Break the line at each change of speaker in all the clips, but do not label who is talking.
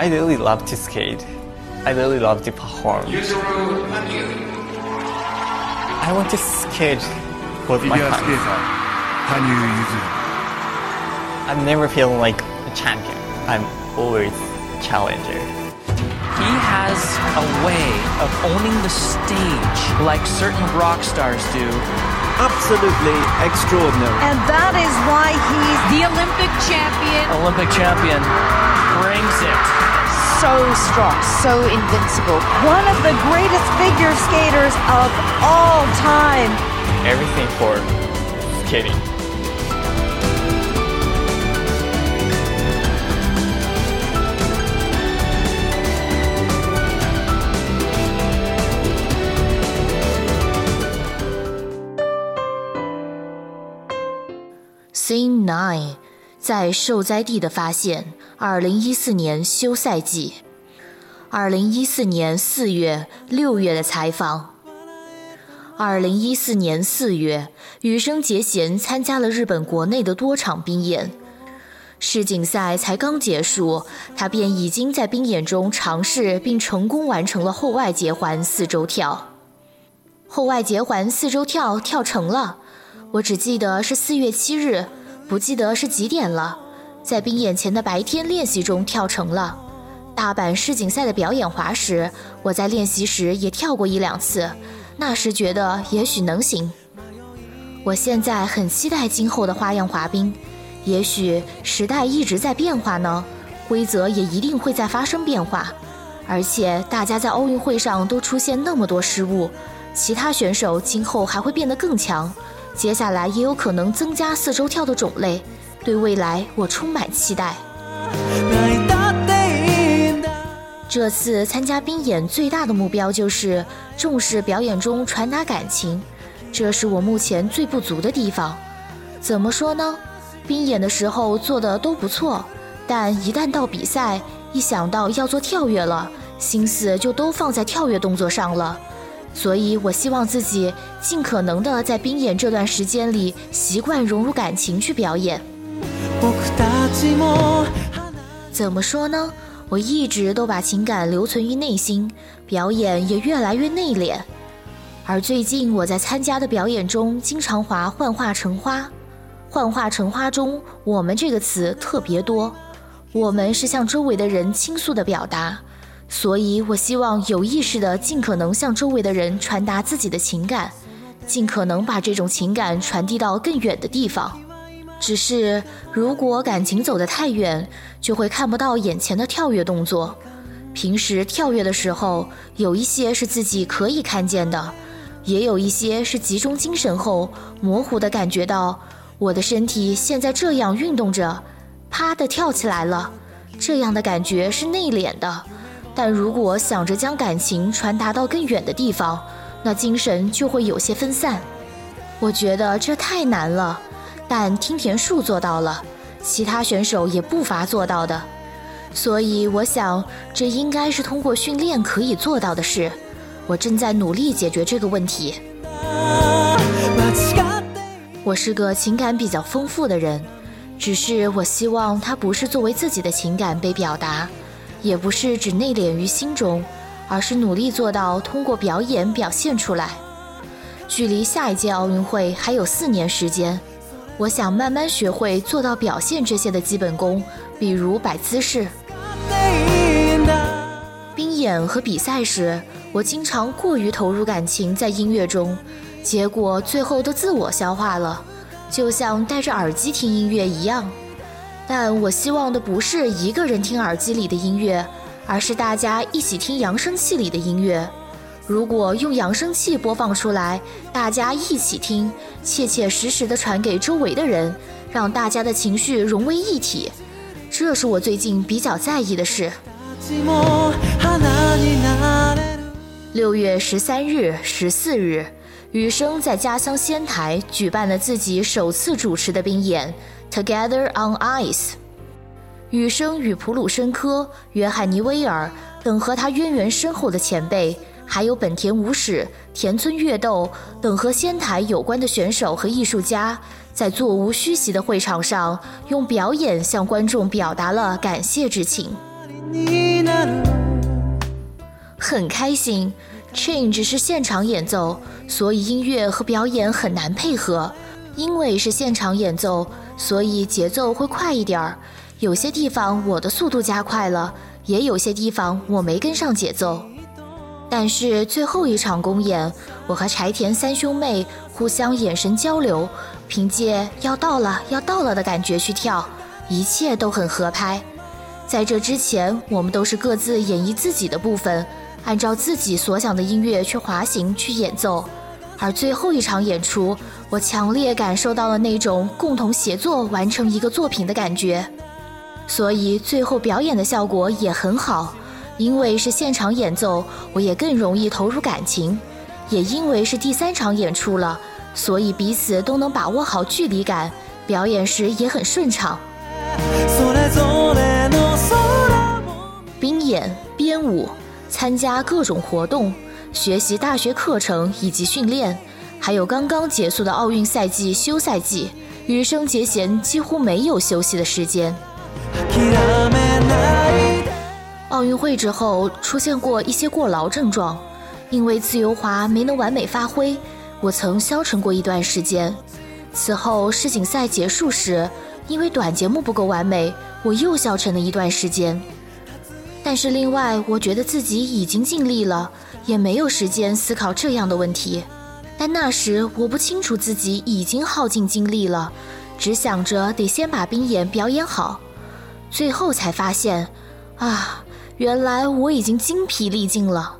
I really love to skate. I really love to perform. I want to skate with my hands. I'm never feeling like a champion. I'm always challenger.
He has a way of owning the stage like certain rock stars do.
Absolutely extraordinary.
And that is why he's
The Olympic champion.
Olympic champion brings it.
so strong, so invincible. One of the greatest figure skaters of all time.
Everything for skating.
Nine，在受灾地的发现，二零一四年休赛季，二零一四年四月、六月的采访。二零一四年四月，羽生结弦参加了日本国内的多场冰演。世锦赛才刚结束，他便已经在冰演中尝试并成功完成了后外结环四周跳。后外结环四周跳跳成了，我只记得是四月七日，不记得是几点了。在冰演前的白天练习中跳成了。大阪世锦赛的表演滑时，我在练习时也跳过一两次，那时觉得也许能行。我现在很期待今后的花样滑冰，也许时代一直在变化呢，规则也一定会在发生变化。而且大家在奥运会上都出现那么多失误，其他选手今后还会变得更强，接下来也有可能增加四周跳的种类。对未来我充满期待。这次参加冰演最大的目标就是重视表演中传达感情，这是我目前最不足的地方。怎么说呢？冰演的时候做的都不错，但一旦到比赛，一想到要做跳跃了，心思就都放在跳跃动作上了。所以我希望自己尽可能的在冰演这段时间里习惯融入感情去表演。怎么说呢？我一直都把情感留存于内心，表演也越来越内敛。而最近我在参加的表演中，经常划幻化成花。幻化成花中，“我们”这个词特别多。我们是向周围的人倾诉的表达，所以我希望有意识的尽可能向周围的人传达自己的情感，尽可能把这种情感传递到更远的地方。只是，如果感情走得太远，就会看不到眼前的跳跃动作。平时跳跃的时候，有一些是自己可以看见的，也有一些是集中精神后模糊的感觉到我的身体现在这样运动着，啪的跳起来了。这样的感觉是内敛的，但如果想着将感情传达到更远的地方，那精神就会有些分散。我觉得这太难了。但听田树做到了，其他选手也不乏做到的，所以我想这应该是通过训练可以做到的事。我正在努力解决这个问题。我是个情感比较丰富的人，只是我希望它不是作为自己的情感被表达，也不是只内敛于心中，而是努力做到通过表演表现出来。距离下一届奥运会还有四年时间。我想慢慢学会做到表现这些的基本功，比如摆姿势。冰演和比赛时，我经常过于投入感情在音乐中，结果最后都自我消化了，就像戴着耳机听音乐一样。但我希望的不是一个人听耳机里的音乐，而是大家一起听扬声器里的音乐。如果用扬声器播放出来，大家一起听，切切实实的传给周围的人，让大家的情绪融为一体，这是我最近比较在意的事。六月十三日、十四日，雨生在家乡仙台举办了自己首次主持的冰演《Together on Ice》。羽生与普鲁申科、约翰尼威尔等和他渊源深厚的前辈。还有本田武史、田村月斗等和仙台有关的选手和艺术家，在座无虚席的会场上，用表演向观众表达了感谢之情。很开心。Change 是现场演奏，所以音乐和表演很难配合。因为是现场演奏，所以节奏会快一点儿。有些地方我的速度加快了，也有些地方我没跟上节奏。但是最后一场公演，我和柴田三兄妹互相眼神交流，凭借要到了要到了的感觉去跳，一切都很合拍。在这之前，我们都是各自演绎自己的部分，按照自己所想的音乐去滑行去演奏。而最后一场演出，我强烈感受到了那种共同协作完成一个作品的感觉，所以最后表演的效果也很好。因为是现场演奏，我也更容易投入感情；也因为是第三场演出了，所以彼此都能把握好距离感，表演时也很顺畅。冰演、编舞、参加各种活动。学习大学课程以及训练，还有刚刚结束的奥运赛季休赛季，羽生结弦几乎没有休息的时间。奥运会之后出现过一些过劳症状，因为自由滑没能完美发挥，我曾消沉过一段时间。此后世锦赛结束时，因为短节目不够完美，我又消沉了一段时间。但是另外，我觉得自己已经尽力了。也没有时间思考这样的问题，但那时我不清楚自己已经耗尽精力了，只想着得先把冰演表演好，最后才发现，啊，原来我已经精疲力尽了。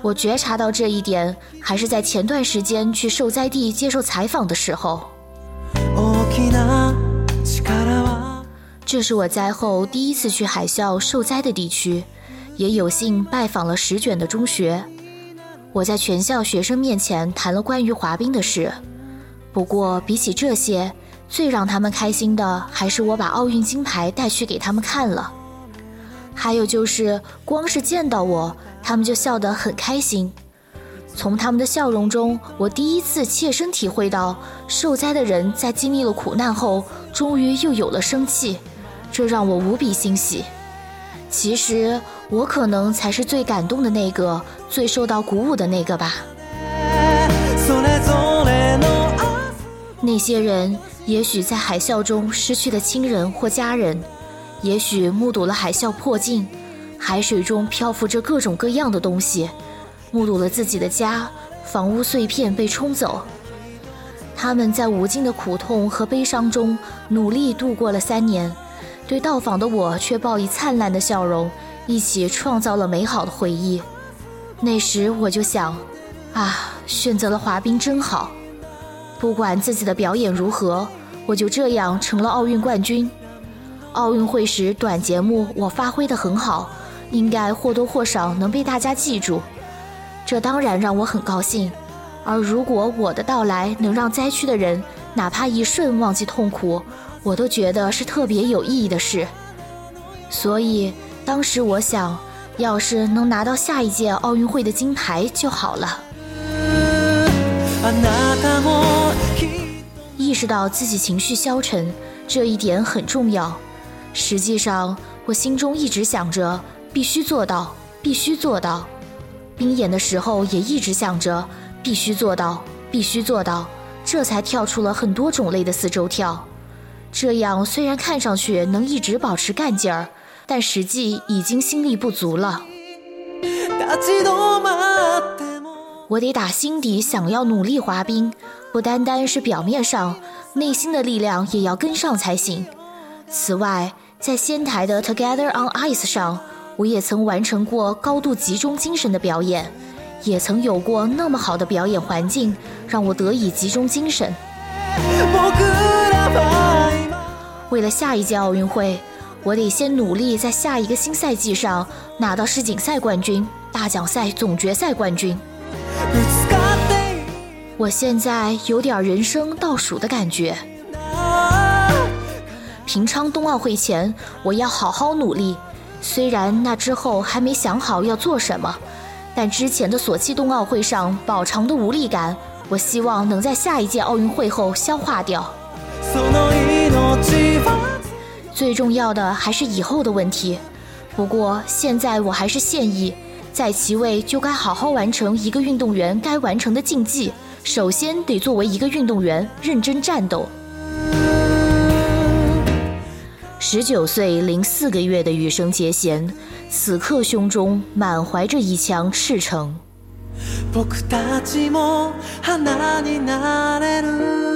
我觉察到这一点，还是在前段时间去受灾地接受采访的时候。这是我灾后第一次去海啸受灾的地区，也有幸拜访了石卷的中学。我在全校学生面前谈了关于滑冰的事，不过比起这些，最让他们开心的还是我把奥运金牌带去给他们看了。还有就是，光是见到我，他们就笑得很开心。从他们的笑容中，我第一次切身体会到受灾的人在经历了苦难后，终于又有了生气，这让我无比欣喜。其实我可能才是最感动的那个，最受到鼓舞的那个吧。那些人也许在海啸中失去了亲人或家人，也许目睹了海啸破镜，海水中漂浮着各种各样的东西，目睹了自己的家、房屋碎片被冲走。他们在无尽的苦痛和悲伤中努力度过了三年。对到访的我却报以灿烂的笑容，一起创造了美好的回忆。那时我就想，啊，选择了滑冰真好。不管自己的表演如何，我就这样成了奥运冠军。奥运会时短节目我发挥得很好，应该或多或少能被大家记住，这当然让我很高兴。而如果我的到来能让灾区的人哪怕一瞬忘记痛苦，我都觉得是特别有意义的事，所以当时我想，要是能拿到下一届奥运会的金牌就好了。意识到自己情绪消沉，这一点很重要。实际上，我心中一直想着必须做到，必须做到。冰演的时候也一直想着必须做到，必须做到，这才跳出了很多种类的四周跳。这样虽然看上去能一直保持干劲儿，但实际已经心力不足了。我得打心底想要努力滑冰，不单单是表面上，内心的力量也要跟上才行。此外，在仙台的 Together on Ice 上，我也曾完成过高度集中精神的表演，也曾有过那么好的表演环境，让我得以集中精神。为了下一届奥运会，我得先努力在下一个新赛季上拿到世锦赛冠军、大奖赛总决赛冠军。我现在有点人生倒数的感觉。平昌冬奥会前，我要好好努力。虽然那之后还没想好要做什么，但之前的索契冬奥会上饱尝的无力感，我希望能在下一届奥运会后消化掉。最重要的还是以后的问题。 不过现在我还是现役，在其位就该好好完成一个运动员该完成的竞技。首先得作为一个运动员认真战斗。十九岁零四个月的羽生结弦，此刻胸中满怀着一腔赤诚。
僕たちも花になれる